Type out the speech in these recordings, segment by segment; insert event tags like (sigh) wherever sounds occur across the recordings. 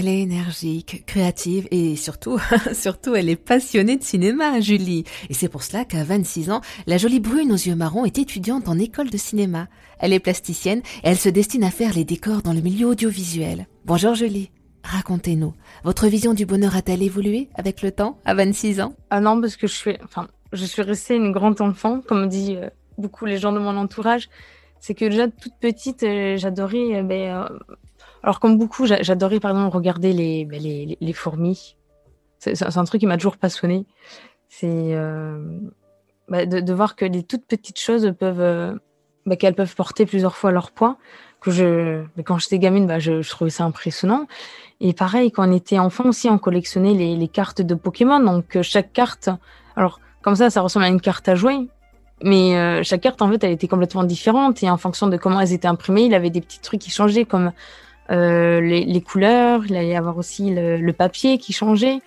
Elle est énergique, créative et surtout, (laughs) surtout, elle est passionnée de cinéma, Julie. Et c'est pour cela qu'à 26 ans, la jolie brune aux yeux marrons est étudiante en école de cinéma. Elle est plasticienne et elle se destine à faire les décors dans le milieu audiovisuel. Bonjour Julie. Racontez-nous, votre vision du bonheur a-t-elle évolué avec le temps, à 26 ans? Ah non, parce que je suis, enfin, je suis restée une grande enfant, comme dit euh, beaucoup les gens de mon entourage. C'est que déjà toute petite, euh, j'adorais euh, ben, alors, comme beaucoup, j'adorais par exemple regarder les, ben, les, les, fourmis. C'est un truc qui m'a toujours passionné. C'est euh, bah, de, de, voir que les toutes petites choses peuvent, euh, bah, qu'elles peuvent porter plusieurs fois leur poids. Que je, quand j'étais gamine, bah, je, je, trouvais ça impressionnant. Et pareil, quand on était enfant aussi, on collectionnait les, les cartes de Pokémon. Donc, euh, chaque carte, alors comme ça, ça ressemble à une carte à jouer. Mais euh, chaque carte, en fait, elle était complètement différente. Et en fonction de comment elles étaient imprimées, il avait des petits trucs qui changeaient, comme euh, les, les, couleurs, il allait y avoir aussi le, papier qui changeait,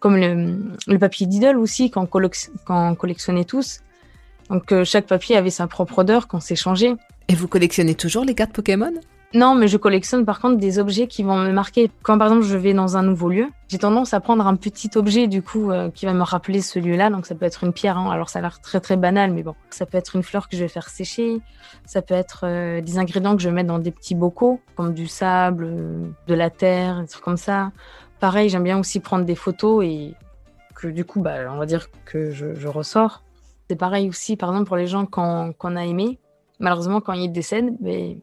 comme le, le papier d'idole aussi qu'on qu collectionnait tous. Donc euh, chaque papier avait sa propre odeur qu'on s'échangeait. Et vous collectionnez toujours les cartes Pokémon? Non, mais je collectionne par contre des objets qui vont me marquer. Quand par exemple je vais dans un nouveau lieu, j'ai tendance à prendre un petit objet du coup euh, qui va me rappeler ce lieu-là. Donc ça peut être une pierre. Hein. Alors ça a l'air très très banal, mais bon, ça peut être une fleur que je vais faire sécher. Ça peut être euh, des ingrédients que je vais mettre dans des petits bocaux, comme du sable, euh, de la terre, des trucs comme ça. Pareil, j'aime bien aussi prendre des photos et que du coup, bah, on va dire que je, ressors. C'est pareil aussi, par exemple, pour les gens qu'on qu a aimés. Malheureusement, quand ils décèdent, mais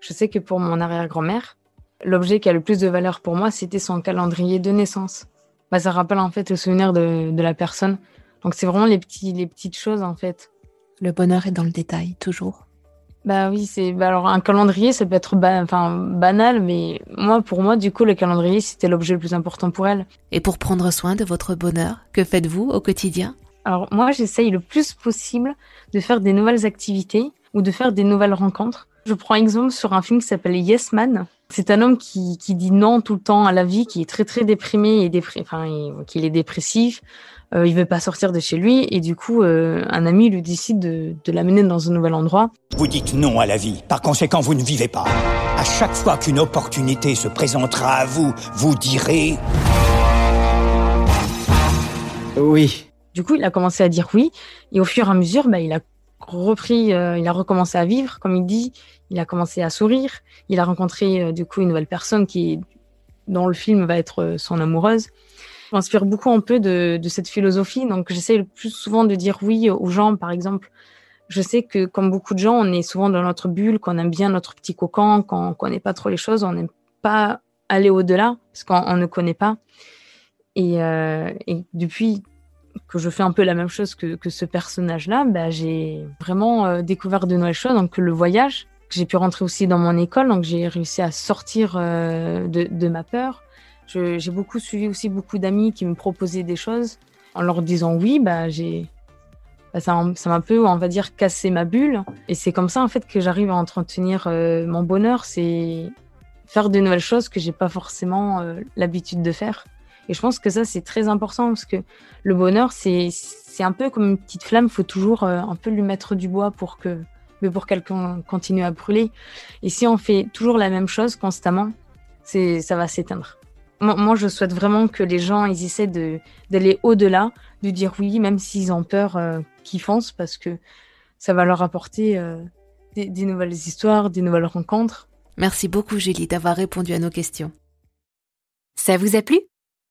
je sais que pour mon arrière-grand-mère, l'objet qui a le plus de valeur pour moi, c'était son calendrier de naissance. Bah, ça rappelle en fait le souvenir de, de la personne. Donc c'est vraiment les, petits, les petites choses en fait. Le bonheur est dans le détail, toujours. Bah oui, c'est bah alors un calendrier, ça peut être ba enfin banal, mais moi pour moi du coup le calendrier c'était l'objet le plus important pour elle. Et pour prendre soin de votre bonheur, que faites-vous au quotidien? Alors moi j'essaye le plus possible de faire des nouvelles activités ou de faire des nouvelles rencontres. Je prends exemple sur un film qui s'appelle Yes Man. C'est un homme qui, qui, dit non tout le temps à la vie, qui est très très déprimé et déprimé, enfin, qu'il est dépressif. Euh, il veut pas sortir de chez lui et du coup, euh, un ami lui décide de, de l'amener dans un nouvel endroit. Vous dites non à la vie. Par conséquent, vous ne vivez pas. À chaque fois qu'une opportunité se présentera à vous, vous direz oui. Du coup, il a commencé à dire oui et au fur et à mesure, bah, il a repris, euh, il a recommencé à vivre, comme il dit. Il a commencé à sourire. Il a rencontré euh, du coup une nouvelle personne qui, dans le film, va être euh, son amoureuse. Je m'inspire beaucoup un peu de, de cette philosophie. Donc, j'essaie le plus souvent de dire oui aux gens, par exemple. Je sais que, comme beaucoup de gens, on est souvent dans notre bulle, qu'on aime bien notre petit cocon, qu'on connaît pas trop les choses, on n'aime pas aller au-delà parce qu'on ne connaît pas. Et, euh, et depuis que je fais un peu la même chose que, que ce personnage-là, bah, j'ai vraiment euh, découvert de nouvelles choses. Donc le voyage, j'ai pu rentrer aussi dans mon école, donc j'ai réussi à sortir euh, de, de, ma peur. J'ai beaucoup suivi aussi beaucoup d'amis qui me proposaient des choses. En leur disant oui, bah, j'ai bah, ça m'a un peu, on va dire, cassé ma bulle. Et c'est comme ça en fait que j'arrive à entretenir euh, mon bonheur, c'est faire de nouvelles choses que j'ai pas forcément l'habitude de faire. Et je pense que ça, c'est très important parce que le bonheur, c'est un peu comme une petite flamme. Il faut toujours euh, un peu lui mettre du bois pour que mais pour qu'elle continue à brûler. Et si on fait toujours la même chose constamment, ça va s'éteindre. Moi, je souhaite vraiment que les gens ils essaient d'aller au-delà, de dire oui, même s'ils ont peur, euh, qu'ils foncent parce que ça va leur apporter euh, des nouvelles histoires, des nouvelles rencontres. Merci beaucoup, Julie, d'avoir répondu à nos questions. Ça vous a plu?